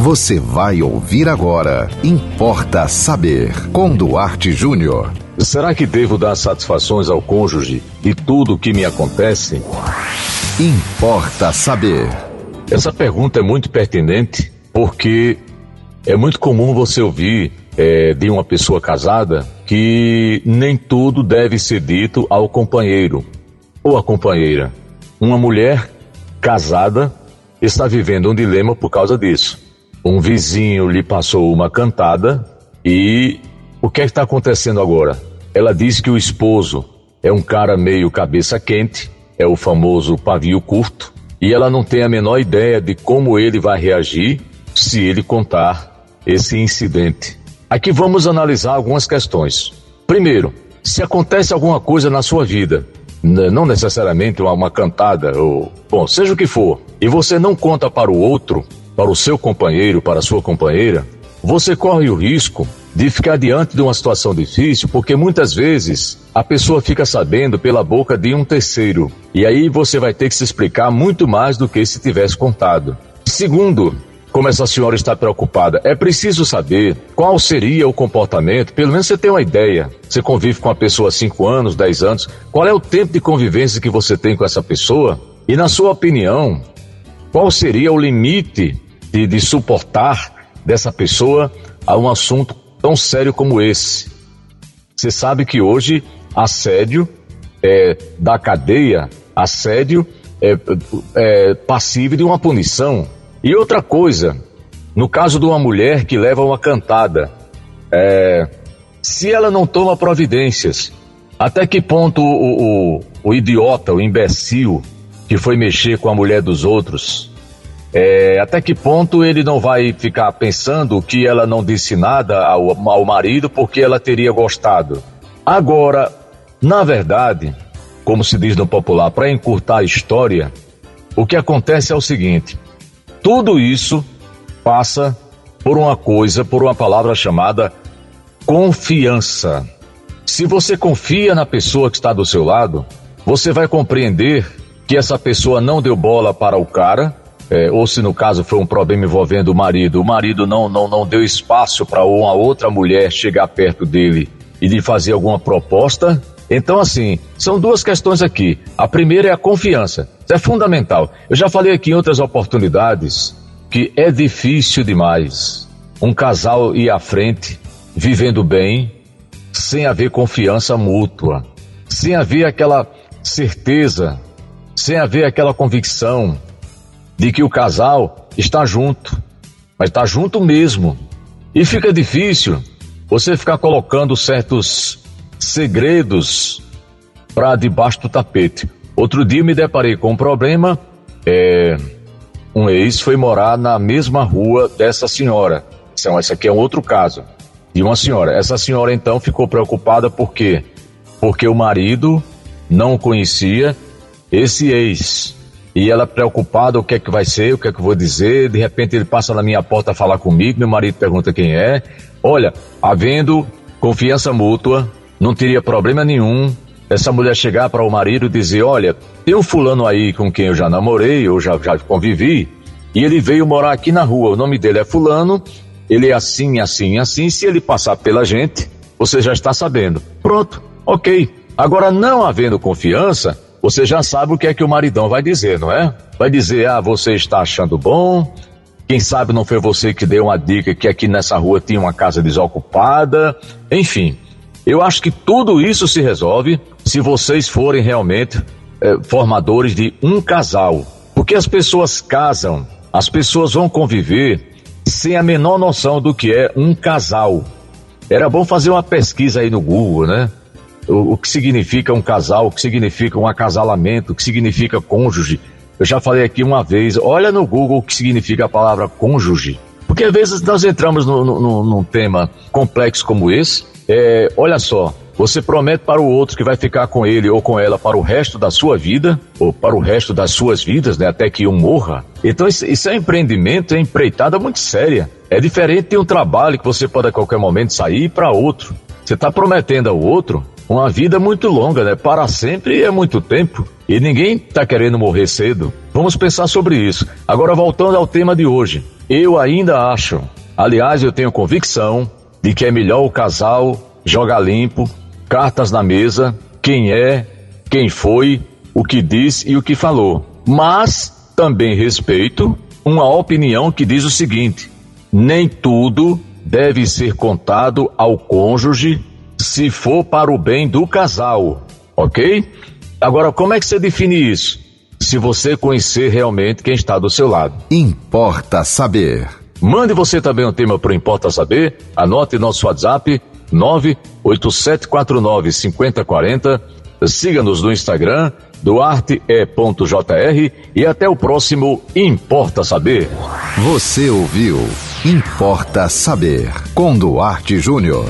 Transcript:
Você vai ouvir agora. Importa saber. Com Duarte Júnior. Será que devo dar satisfações ao cônjuge de tudo o que me acontece? Importa saber. Essa pergunta é muito pertinente porque é muito comum você ouvir é, de uma pessoa casada que nem tudo deve ser dito ao companheiro ou à companheira. Uma mulher casada está vivendo um dilema por causa disso. Um vizinho lhe passou uma cantada e o que é está acontecendo agora? Ela diz que o esposo é um cara meio cabeça quente, é o famoso pavio curto, e ela não tem a menor ideia de como ele vai reagir se ele contar esse incidente. Aqui vamos analisar algumas questões. Primeiro, se acontece alguma coisa na sua vida, não necessariamente uma cantada, ou, bom, seja o que for, e você não conta para o outro, para o seu companheiro, para a sua companheira, você corre o risco de ficar diante de uma situação difícil, porque muitas vezes a pessoa fica sabendo pela boca de um terceiro. E aí você vai ter que se explicar muito mais do que se tivesse contado. Segundo, como essa senhora está preocupada, é preciso saber qual seria o comportamento, pelo menos você tem uma ideia. Você convive com a pessoa há 5 anos, 10 anos, qual é o tempo de convivência que você tem com essa pessoa? E na sua opinião, qual seria o limite de, de suportar dessa pessoa a um assunto tão sério como esse? Você sabe que hoje assédio é, da cadeia, assédio é, é passível de uma punição. E outra coisa, no caso de uma mulher que leva uma cantada, é, se ela não toma providências, até que ponto o, o, o, idiota, o imbecil que foi mexer com a mulher dos outros, é, até que ponto ele não vai ficar pensando que ela não disse nada ao, ao marido porque ela teria gostado? Agora, na verdade, como se diz no popular, para encurtar a história, o que acontece é o seguinte: tudo isso passa por uma coisa, por uma palavra chamada confiança. Se você confia na pessoa que está do seu lado, você vai compreender que essa pessoa não deu bola para o cara, é, ou se no caso foi um problema envolvendo o marido, o marido não, não, não deu espaço para uma outra mulher chegar perto dele e lhe fazer alguma proposta. Então, assim, são duas questões aqui. A primeira é a confiança. Isso é fundamental. Eu já falei aqui em outras oportunidades que é difícil demais um casal ir à frente, vivendo bem, sem haver confiança mútua, sem haver aquela certeza, sem haver aquela convicção de que o casal está junto, mas está junto mesmo. E fica difícil você ficar colocando certos segredos para debaixo do tapete. Outro dia me deparei com um problema. É, um ex foi morar na mesma rua dessa senhora. Então, esse aqui é um outro caso de uma senhora. Essa senhora então ficou preocupada por quê? Porque o marido não conhecia esse ex. E ela preocupada, o que é que vai ser, o que é que eu vou dizer, de repente ele passa na minha porta a falar comigo, meu marido pergunta quem é. Olha, havendo confiança mútua, não teria problema nenhum essa mulher chegar para o marido e dizer: Olha, tem um fulano aí com quem eu já namorei, eu já, já convivi, e ele veio morar aqui na rua. O nome dele é Fulano, ele é assim, assim, assim. Se ele passar pela gente, você já está sabendo. Pronto, ok. Agora, não havendo confiança, você já sabe o que é que o maridão vai dizer, não é? Vai dizer: Ah, você está achando bom. Quem sabe não foi você que deu uma dica que aqui nessa rua tinha uma casa desocupada. Enfim, eu acho que tudo isso se resolve se vocês forem realmente é, formadores de um casal. Porque as pessoas casam, as pessoas vão conviver sem a menor noção do que é um casal. Era bom fazer uma pesquisa aí no Google, né? O, o que significa um casal, o que significa um acasalamento, o que significa cônjuge. Eu já falei aqui uma vez, olha no Google o que significa a palavra cônjuge. Porque às vezes nós entramos no, no, num tema complexo como esse é, olha só, você promete para o outro que vai ficar com ele ou com ela para o resto da sua vida, ou para o resto das suas vidas, né, até que um morra. Então isso, é empreendimento, é empreitada muito séria. É diferente de um trabalho que você pode a qualquer momento sair para outro. Você está prometendo ao outro uma vida muito longa, né? Para sempre é muito tempo. E ninguém está querendo morrer cedo. Vamos pensar sobre isso. Agora voltando ao tema de hoje. Eu ainda acho, aliás, eu tenho convicção de que é melhor o casal jogar limpo, cartas na mesa, quem é, quem foi, o que disse e o que falou. Mas também respeito uma opinião que diz o seguinte: nem tudo deve ser contado ao cônjuge se for para o bem do casal, ok? Agora, como é que você define isso? Se você conhecer realmente quem está do seu lado. Importa saber. Mande você também um tema para o Importa Saber. Anote nosso WhatsApp 98749 5040. Siga-nos no Instagram duarte.jr e até o próximo Importa Saber. Você ouviu Importa Saber com Duarte Júnior.